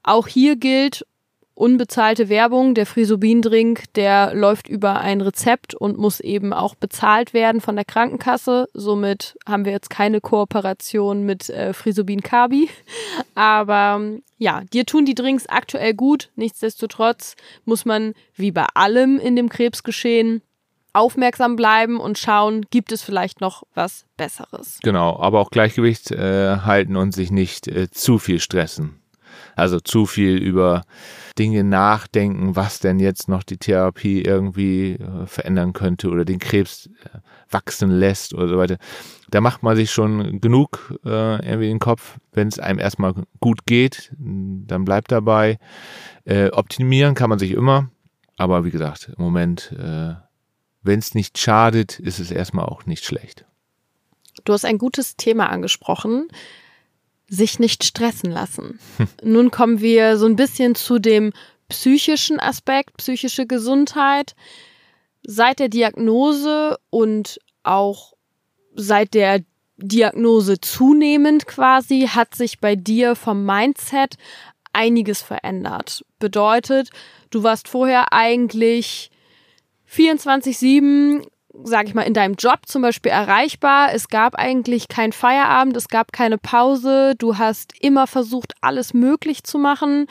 Auch hier gilt, unbezahlte Werbung. Der Frisobin-Drink, der läuft über ein Rezept und muss eben auch bezahlt werden von der Krankenkasse. Somit haben wir jetzt keine Kooperation mit äh, Frisobin Kabi. Aber ja, dir tun die Drinks aktuell gut. Nichtsdestotrotz muss man, wie bei allem in dem Krebsgeschehen, aufmerksam bleiben und schauen, gibt es vielleicht noch was Besseres. Genau, aber auch Gleichgewicht äh, halten und sich nicht äh, zu viel stressen. Also zu viel über Dinge nachdenken, was denn jetzt noch die Therapie irgendwie äh, verändern könnte oder den Krebs äh, wachsen lässt oder so weiter. Da macht man sich schon genug äh, irgendwie den Kopf. Wenn es einem erstmal gut geht, dann bleibt dabei. Äh, optimieren kann man sich immer, aber wie gesagt, im Moment, äh, wenn es nicht schadet, ist es erstmal auch nicht schlecht. Du hast ein gutes Thema angesprochen sich nicht stressen lassen. Hm. Nun kommen wir so ein bisschen zu dem psychischen Aspekt, psychische Gesundheit. Seit der Diagnose und auch seit der Diagnose zunehmend quasi hat sich bei dir vom Mindset einiges verändert. Bedeutet, du warst vorher eigentlich 24-7 sag ich mal, in deinem Job zum Beispiel erreichbar. Es gab eigentlich kein Feierabend, es gab keine Pause. Du hast immer versucht, alles möglich zu machen.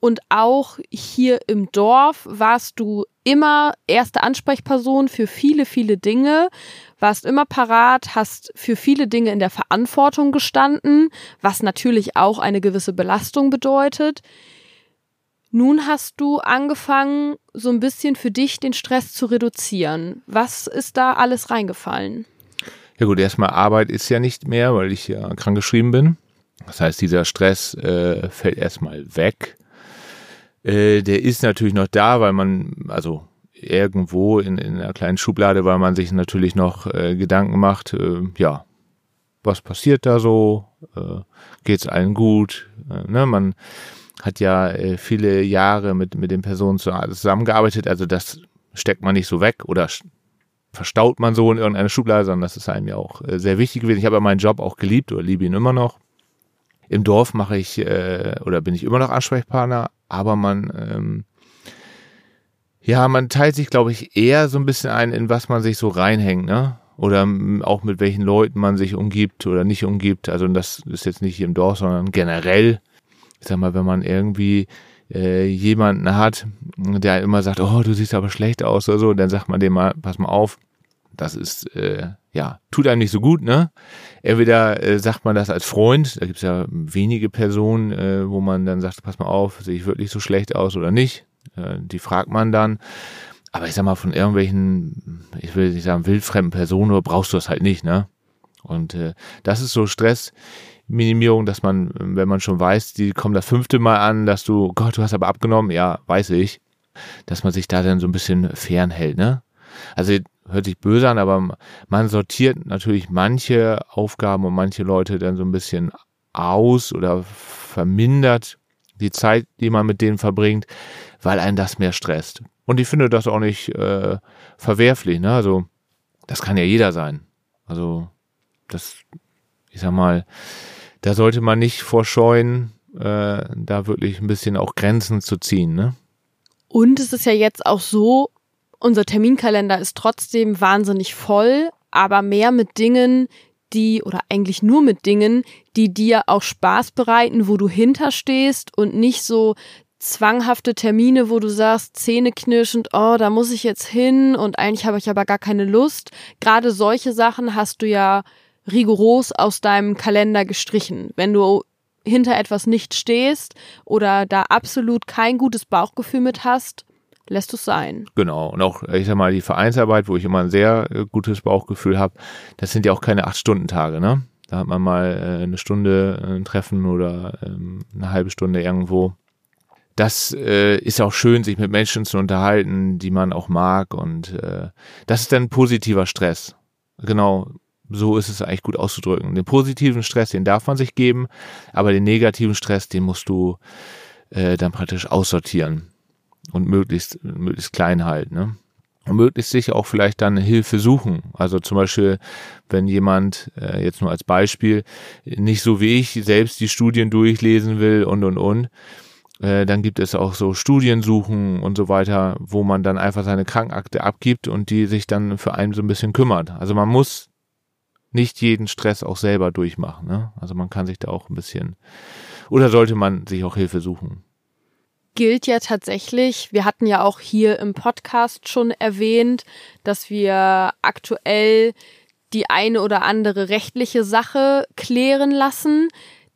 Und auch hier im Dorf warst du immer erste Ansprechperson für viele, viele Dinge, warst immer parat, hast für viele Dinge in der Verantwortung gestanden, was natürlich auch eine gewisse Belastung bedeutet. Nun hast du angefangen, so ein bisschen für dich den Stress zu reduzieren. Was ist da alles reingefallen? Ja gut, erstmal Arbeit ist ja nicht mehr, weil ich ja krankgeschrieben bin. Das heißt, dieser Stress äh, fällt erstmal weg. Äh, der ist natürlich noch da, weil man, also irgendwo in, in einer kleinen Schublade, weil man sich natürlich noch äh, Gedanken macht, äh, ja, was passiert da so? Äh, geht's allen gut? Äh, ne, man hat ja äh, viele Jahre mit, mit den Personen zusammengearbeitet, also das steckt man nicht so weg oder verstaut man so in irgendeine Schublade, sondern das ist einem ja auch äh, sehr wichtig gewesen. Ich habe ja meinen Job auch geliebt oder liebe ihn immer noch. Im Dorf mache ich äh, oder bin ich immer noch Ansprechpartner, aber man ähm, ja, man teilt sich, glaube ich, eher so ein bisschen ein, in was man sich so reinhängt, ne? Oder auch mit welchen Leuten man sich umgibt oder nicht umgibt. Also das ist jetzt nicht im Dorf, sondern generell ich sag mal, wenn man irgendwie äh, jemanden hat, der immer sagt, oh, du siehst aber schlecht aus oder so, dann sagt man dem mal, pass mal auf, das ist, äh, ja, tut einem nicht so gut, ne? Entweder äh, sagt man das als Freund, da gibt's ja wenige Personen, äh, wo man dann sagt, pass mal auf, sehe ich wirklich so schlecht aus oder nicht? Äh, die fragt man dann. Aber ich sag mal, von irgendwelchen, ich will nicht sagen, wildfremden Personen, brauchst du das halt nicht, ne? Und äh, das ist so Stress, Minimierung, dass man, wenn man schon weiß, die kommen das fünfte Mal an, dass du, Gott, du hast aber abgenommen, ja, weiß ich, dass man sich da dann so ein bisschen fernhält, ne? Also hört sich böse an, aber man sortiert natürlich manche Aufgaben und manche Leute dann so ein bisschen aus oder vermindert die Zeit, die man mit denen verbringt, weil einen das mehr stresst. Und ich finde das auch nicht äh, verwerflich, ne? Also das kann ja jeder sein. Also das, ich sag mal, da sollte man nicht vorscheuen, äh, da wirklich ein bisschen auch Grenzen zu ziehen. Ne? Und es ist ja jetzt auch so, unser Terminkalender ist trotzdem wahnsinnig voll, aber mehr mit Dingen, die, oder eigentlich nur mit Dingen, die dir auch Spaß bereiten, wo du hinterstehst und nicht so zwanghafte Termine, wo du sagst, zähneknirschend, oh, da muss ich jetzt hin und eigentlich habe ich aber gar keine Lust. Gerade solche Sachen hast du ja rigoros aus deinem Kalender gestrichen. Wenn du hinter etwas nicht stehst oder da absolut kein gutes Bauchgefühl mit hast, lässt es sein. Genau. Und auch, ich sag mal, die Vereinsarbeit, wo ich immer ein sehr äh, gutes Bauchgefühl habe, das sind ja auch keine Acht-Stunden-Tage, ne? Da hat man mal äh, eine Stunde äh, ein Treffen oder ähm, eine halbe Stunde irgendwo. Das äh, ist auch schön, sich mit Menschen zu unterhalten, die man auch mag. Und äh, das ist dann positiver Stress. Genau, so ist es eigentlich gut auszudrücken. Den positiven Stress, den darf man sich geben, aber den negativen Stress, den musst du äh, dann praktisch aussortieren und möglichst, möglichst klein halten. Ne? Und möglichst sich auch vielleicht dann Hilfe suchen. Also zum Beispiel, wenn jemand, äh, jetzt nur als Beispiel, nicht so wie ich selbst die Studien durchlesen will und und und, Äh, dann gibt es auch so Studiensuchen und so weiter, wo man dann einfach seine Krankenakte abgibt und die sich dann für einen so ein bisschen kümmert. Also man muss nicht jeden Stress auch selber durchmachen. Ne? Also man kann sich da auch ein bisschen oder sollte man sich auch Hilfe suchen? Gilt ja tatsächlich, wir hatten ja auch hier im Podcast schon erwähnt, dass wir aktuell die eine oder andere rechtliche Sache klären lassen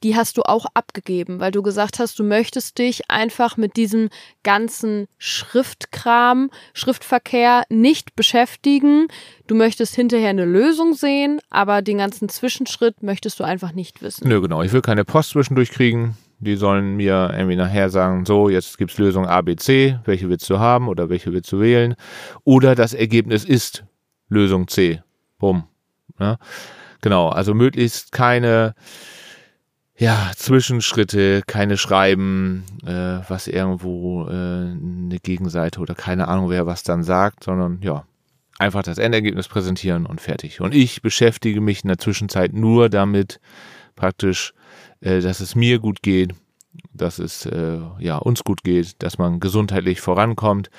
die hast du auch abgegeben, weil du gesagt hast, du möchtest dich einfach mit diesem ganzen Schriftkram, Schriftverkehr nicht beschäftigen. Du möchtest hinterher eine Lösung sehen, aber den ganzen Zwischenschritt möchtest du einfach nicht wissen. Nö, genau. Ich will keine Post zwischendurch kriegen. Die sollen mir irgendwie nachher sagen, so, jetzt gibt's Lösung A, B, C, welche willst du haben oder welche willst du wählen? Oder das Ergebnis ist Lösung C. Bumm. Ja? Genau, also möglichst keine ja, Zwischenschritte, keine Schreiben, äh, was irgendwo äh, eine Gegenseite oder keine Ahnung, wer was dann sagt, sondern ja, einfach das Endergebnis präsentieren und fertig. Und ich beschäftige mich in der Zwischenzeit nur damit, praktisch, äh, dass es mir gut geht, dass es äh, ja uns gut geht, dass man gesundheitlich vorankommt,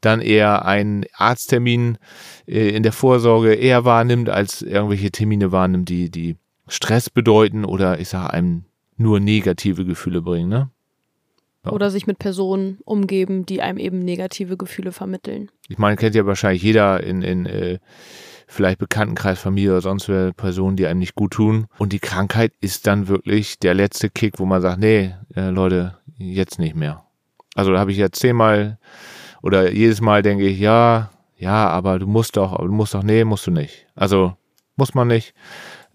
dann eher einen Arzttermin äh, in der Vorsorge eher wahrnimmt, als irgendwelche Termine wahrnimmt, die die Stress bedeuten oder ich sage einem nur negative Gefühle bringen, ne? Ja. Oder sich mit Personen umgeben, die einem eben negative Gefühle vermitteln. Ich meine, kennt ja wahrscheinlich jeder in, in äh, vielleicht Bekanntenkreis, Familie oder sonst wer Personen, die einem nicht gut tun. Und die Krankheit ist dann wirklich der letzte Kick, wo man sagt, nee, äh, Leute, jetzt nicht mehr. Also da habe ich ja zehnmal oder jedes Mal denke ich, ja, ja, aber du musst doch, du musst doch, nee, musst du nicht. Also muss man nicht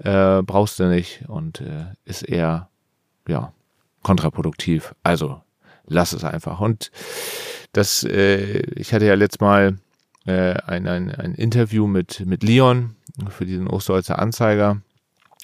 äh, brauchst du nicht und äh, ist eher ja kontraproduktiv. Also lass es einfach. Und das, äh, ich hatte ja letztes Mal äh, ein, ein, ein Interview mit, mit Leon für diesen Osterholzer Anzeiger.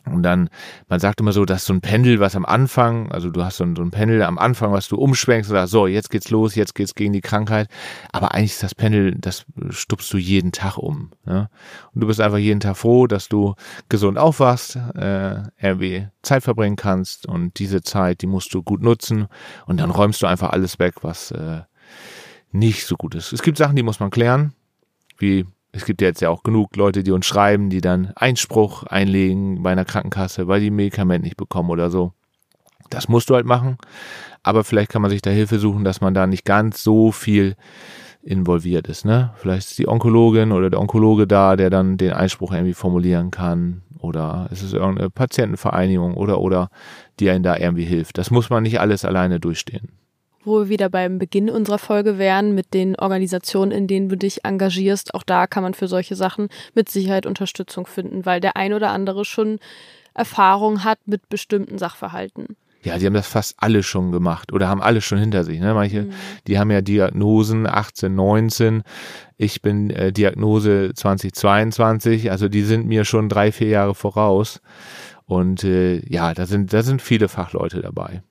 Und dann, man sagt immer so, dass so ein Pendel, was am Anfang, also du hast so ein, so ein Pendel am Anfang, was du umschwenkst und sagst, so, jetzt geht's los, jetzt geht's gegen die Krankheit. Aber eigentlich ist das Pendel, das stupst du jeden Tag um. Ne? Und du bist einfach jeden Tag froh, dass du gesund aufwachst, äh, irgendwie Zeit verbringen kannst und diese Zeit, die musst du gut nutzen und dann räumst du einfach alles weg, was äh, nicht so gut ist. Es gibt Sachen, die muss man klären, wie es gibt ja jetzt ja auch genug Leute, die uns schreiben, die dann Einspruch einlegen bei einer Krankenkasse, weil die Medikament nicht bekommen oder so. Das musst du halt machen. Aber vielleicht kann man sich da Hilfe suchen, dass man da nicht ganz so viel involviert ist. Ne? Vielleicht ist die Onkologin oder der Onkologe da, der dann den Einspruch irgendwie formulieren kann. Oder es ist irgendeine Patientenvereinigung oder oder die einen da irgendwie hilft. Das muss man nicht alles alleine durchstehen wo wir wieder beim Beginn unserer Folge wären, mit den Organisationen, in denen du dich engagierst. Auch da kann man für solche Sachen mit Sicherheit Unterstützung finden, weil der ein oder andere schon Erfahrung hat mit bestimmten Sachverhalten. Ja, die haben das fast alle schon gemacht oder haben alle schon hinter sich. Ne? Manche, mhm. die haben ja Diagnosen 18, 19. Ich bin äh, Diagnose 2022. Also die sind mir schon drei, vier Jahre voraus. Und äh, ja, da sind, da sind viele Fachleute dabei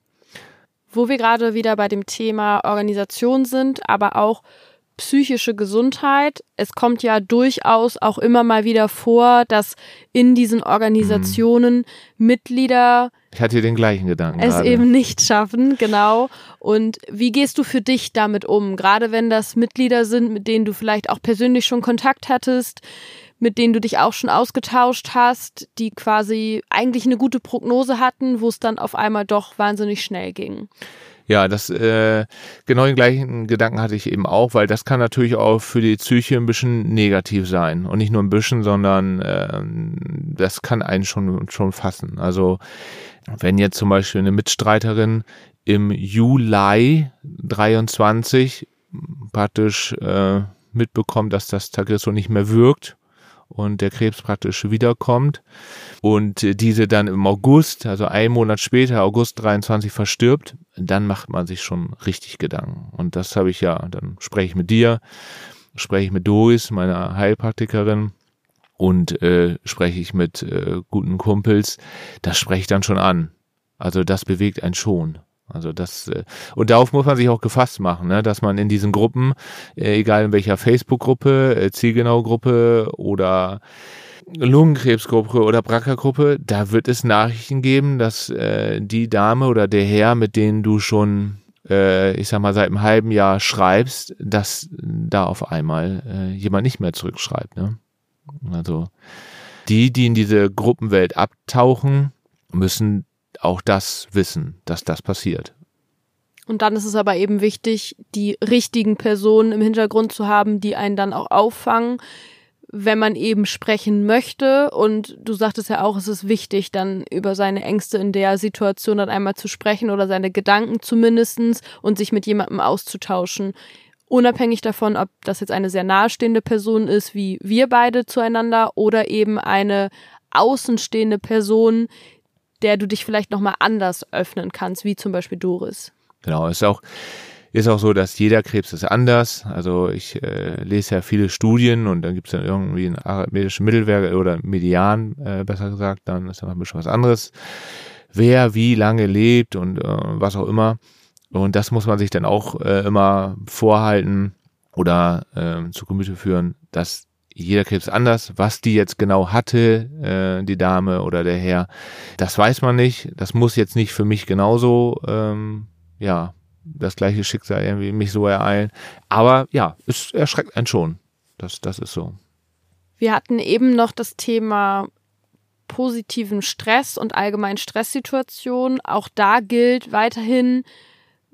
wo wir gerade wieder bei dem Thema Organisation sind, aber auch psychische Gesundheit. Es kommt ja durchaus auch immer mal wieder vor, dass in diesen Organisationen mhm. Mitglieder ich hatte den gleichen Gedanken. Es gerade. eben nicht schaffen, genau. Und wie gehst du für dich damit um? Gerade wenn das Mitglieder sind, mit denen du vielleicht auch persönlich schon Kontakt hattest, mit denen du dich auch schon ausgetauscht hast, die quasi eigentlich eine gute Prognose hatten, wo es dann auf einmal doch wahnsinnig schnell ging. Ja, das äh, genau den gleichen Gedanken hatte ich eben auch, weil das kann natürlich auch für die Psyche ein bisschen negativ sein und nicht nur ein bisschen, sondern äh, das kann einen schon schon fassen. Also wenn jetzt zum Beispiel eine Mitstreiterin im Juli 23 praktisch äh, mitbekommt, dass das Tagrisso nicht mehr wirkt und der Krebs praktisch wiederkommt und diese dann im August, also einen Monat später, August 23 verstirbt, dann macht man sich schon richtig Gedanken. Und das habe ich ja, dann spreche ich mit dir, spreche ich mit Doris, meiner Heilpraktikerin und äh, spreche ich mit äh, guten Kumpels, das spreche ich dann schon an. Also das bewegt einen schon. Also das äh, und darauf muss man sich auch gefasst machen, ne? dass man in diesen Gruppen, äh, egal in welcher Facebook-Gruppe, äh, Zielgenau-Gruppe oder Lungenkrebsgruppe oder BRCA-Gruppe, da wird es Nachrichten geben, dass äh, die Dame oder der Herr, mit denen du schon äh, ich sag mal, seit einem halben Jahr schreibst, dass da auf einmal äh, jemand nicht mehr zurückschreibt. Ne? Also die, die in diese Gruppenwelt abtauchen, müssen auch das wissen, dass das passiert. Und dann ist es aber eben wichtig, die richtigen Personen im Hintergrund zu haben, die einen dann auch auffangen, wenn man eben sprechen möchte. Und du sagtest ja auch, es ist wichtig, dann über seine Ängste in der Situation dann einmal zu sprechen oder seine Gedanken zumindestens und sich mit jemandem auszutauschen. Unabhängig davon, ob das jetzt eine sehr nahestehende Person ist, wie wir beide zueinander, oder eben eine außenstehende Person, der du dich vielleicht nochmal anders öffnen kannst, wie zum Beispiel Doris. Genau, ist auch, ist auch so, dass jeder Krebs ist anders. Also ich äh, lese ja viele Studien und dann gibt es dann irgendwie einen arithmetischen Mittelwert oder Median, äh, besser gesagt, dann ist dann ein bisschen was anderes. Wer wie lange lebt und äh, was auch immer. Und das muss man sich dann auch äh, immer vorhalten oder äh, zu Gemüte führen, dass jeder Krebs anders. Was die jetzt genau hatte, äh, die Dame oder der Herr, das weiß man nicht. Das muss jetzt nicht für mich genauso ähm, ja, das gleiche Schicksal irgendwie mich so ereilen. Aber ja, es erschreckt einen schon. Das, das ist so. Wir hatten eben noch das Thema positiven Stress und allgemein Stresssituationen. Auch da gilt weiterhin,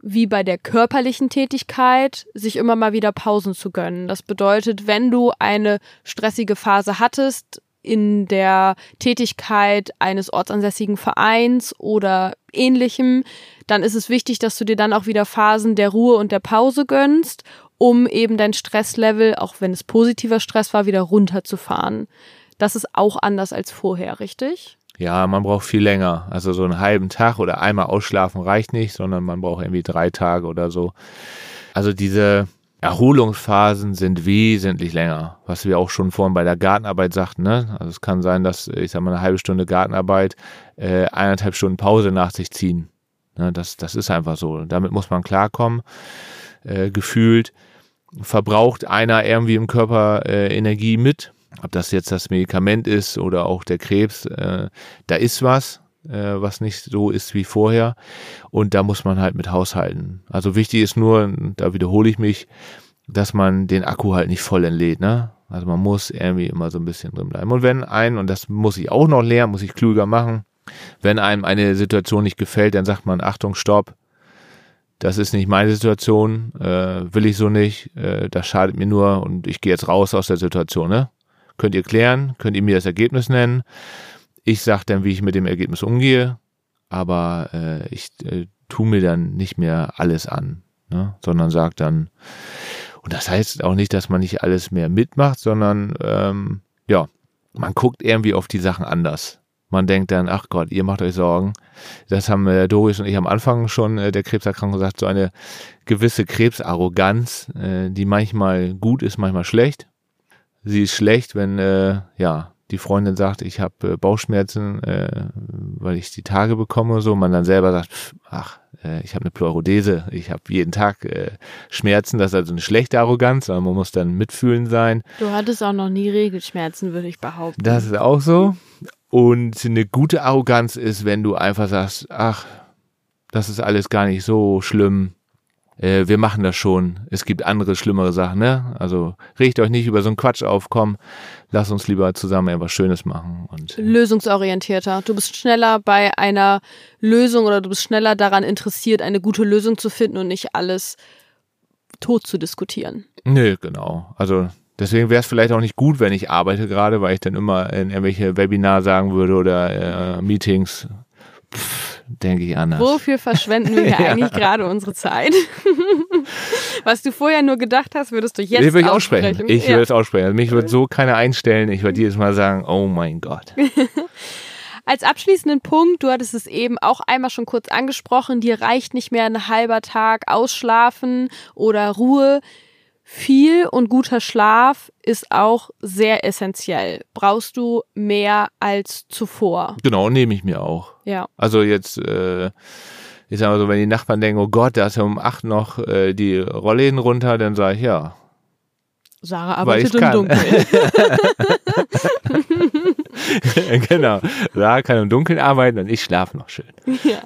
wie bei der körperlichen Tätigkeit, sich immer mal wieder Pausen zu gönnen. Das bedeutet, wenn du eine stressige Phase hattest, in der Tätigkeit eines ortsansässigen Vereins oder ähnlichem, dann ist es wichtig, dass du dir dann auch wieder Phasen der Ruhe und der Pause gönnst, um eben dein Stresslevel, auch wenn es positiver Stress war, wieder runterzufahren. Das ist auch anders als vorher, richtig? Ja, man braucht viel länger. Also so einen halben Tag oder einmal ausschlafen reicht nicht, sondern man braucht irgendwie drei Tage oder so. Also diese Erholungsphasen sind wesentlich länger, was wir auch schon vorhin bei der Gartenarbeit sagten. Ne? Also es kann sein, dass ich sag mal eine halbe Stunde Gartenarbeit äh, eineinhalb Stunden Pause nach sich ziehen. Ne? Das, das ist einfach so. Damit muss man klarkommen. Äh, gefühlt verbraucht einer irgendwie im Körper äh, Energie mit. Ob das jetzt das Medikament ist oder auch der Krebs, äh, da ist was äh, was nicht so ist wie vorher. Und da muss man halt mit haushalten. Also wichtig ist nur, da wiederhole ich mich, dass man den Akku halt nicht voll entlädt, ne? Also man muss irgendwie immer so ein bisschen drin bleiben. Und wenn ein, und das muss ich auch noch lernen, muss ich klüger machen, wenn einem eine Situation nicht gefällt, dann sagt man, Achtung, stopp, das ist nicht meine Situation, äh, will ich so nicht, äh, das schadet mir nur und ich gehe jetzt raus aus der Situation, ne? Könnt ihr klären, könnt ihr mir das Ergebnis nennen ich sage dann, wie ich mit dem Ergebnis umgehe, aber äh, ich äh, tue mir dann nicht mehr alles an, ne? sondern sage dann, und das heißt auch nicht, dass man nicht alles mehr mitmacht, sondern ähm, ja, man guckt irgendwie auf die Sachen anders. Man denkt dann, ach Gott, ihr macht euch Sorgen. Das haben äh, Doris und ich am Anfang schon äh, der Krebserkrankung gesagt, so eine gewisse Krebsarroganz, äh, die manchmal gut ist, manchmal schlecht. Sie ist schlecht, wenn äh, ja die Freundin sagt, ich habe äh, Bauchschmerzen, äh, weil ich die Tage bekomme, so man dann selber sagt, pff, ach, äh, ich habe eine Pleurodese, ich habe jeden Tag äh, Schmerzen, das ist also eine schlechte Arroganz, aber man muss dann mitfühlen sein. Du hattest auch noch nie Regelschmerzen, würde ich behaupten. Das ist auch so. Und eine gute Arroganz ist, wenn du einfach sagst, ach, das ist alles gar nicht so schlimm äh, wir machen das schon. Es gibt andere schlimmere Sachen, ne? Also regt euch nicht über so einen Quatsch auf, komm, lass uns lieber zusammen etwas Schönes machen. Und, äh, Lösungsorientierter. Du bist schneller bei einer Lösung oder du bist schneller daran interessiert, eine gute Lösung zu finden und nicht alles tot zu diskutieren. Nö, genau. Also deswegen wäre es vielleicht auch nicht gut, wenn ich arbeite gerade, weil ich dann immer in irgendwelche Webinar sagen würde oder äh, Meetings. Pff, denke ich anders. Wofür verschwenden wir ja. eigentlich gerade unsere Zeit? Was du vorher nur gedacht hast, würdest du jetzt ich würde aussprechen. Ich ja. würde es aussprechen. Mich würde so keiner einstellen. Ich würde jedes Mal sagen, oh mein Gott. Als abschließenden Punkt, du hattest es eben auch einmal schon kurz angesprochen, dir reicht nicht mehr ein halber Tag Ausschlafen oder Ruhe. Viel und guter Schlaf ist auch sehr essentiell. Brauchst du mehr als zuvor? Genau, nehme ich mir auch. Ja. Also jetzt, äh, ich sag mal so, wenn die Nachbarn denken, oh Gott, da ist ja um acht noch äh, die Rollläden runter, dann sage ich, ja. Sarah arbeitet im Dunkeln. genau. Sarah kann im Dunkeln arbeiten und ich schlafe noch schön. Ja.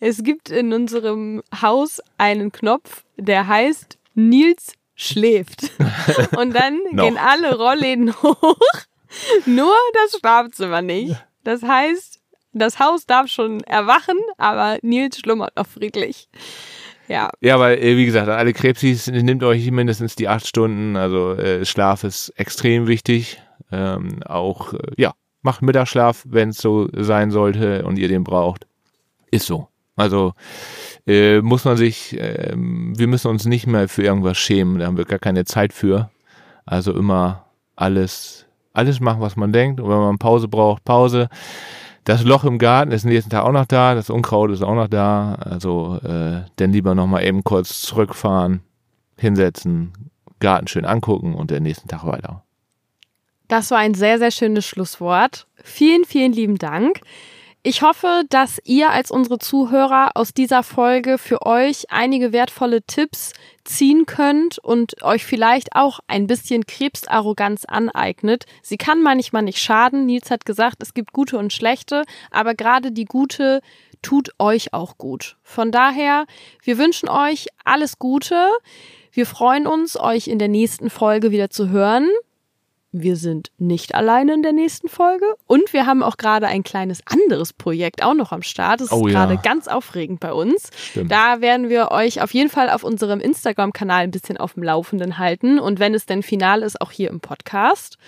Es gibt in unserem Haus einen Knopf, der heißt Nils schläft. Und dann gehen alle Rollläden hoch, nur das Schlafzimmer nicht. Das heißt, das Haus darf schon erwachen, aber Nils schlummert noch friedlich. Ja. Ja, weil, äh, wie gesagt, alle Krebsis, nimmt euch mindestens die acht Stunden. Also äh, Schlaf ist extrem wichtig. Ähm, auch, äh, ja, macht Mittagsschlaf, wenn es so sein sollte und ihr den braucht. Ist so. Also äh, muss man sich, äh, wir müssen uns nicht mehr für irgendwas schämen, da haben wir gar keine Zeit für. Also immer alles, alles machen, was man denkt. Und wenn man Pause braucht, Pause. Das Loch im Garten ist nächsten Tag auch noch da, das Unkraut ist auch noch da. Also äh, dann lieber nochmal eben kurz zurückfahren, hinsetzen, Garten schön angucken und den nächsten Tag weiter. Das war ein sehr, sehr schönes Schlusswort. Vielen, vielen lieben Dank. Ich hoffe, dass ihr als unsere Zuhörer aus dieser Folge für euch einige wertvolle Tipps ziehen könnt und euch vielleicht auch ein bisschen Krebsarroganz aneignet. Sie kann manchmal nicht schaden. Nils hat gesagt, es gibt gute und schlechte, aber gerade die gute tut euch auch gut. Von daher, wir wünschen euch alles Gute. Wir freuen uns, euch in der nächsten Folge wieder zu hören wir sind nicht alleine in der nächsten Folge und wir haben auch gerade ein kleines anderes Projekt auch noch am Start. Das oh, ist gerade ja. ganz aufregend bei uns. Stimmt. Da werden wir euch auf jeden Fall auf unserem Instagram-Kanal ein bisschen auf dem Laufenden halten und wenn es denn final ist, auch hier im Podcast.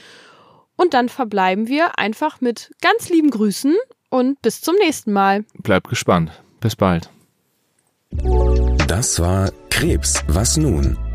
Und dann verbleiben wir einfach mit ganz lieben Grüßen und bis zum nächsten Mal. Bleibt gespannt. Bis bald. Das war Krebs. Was nun?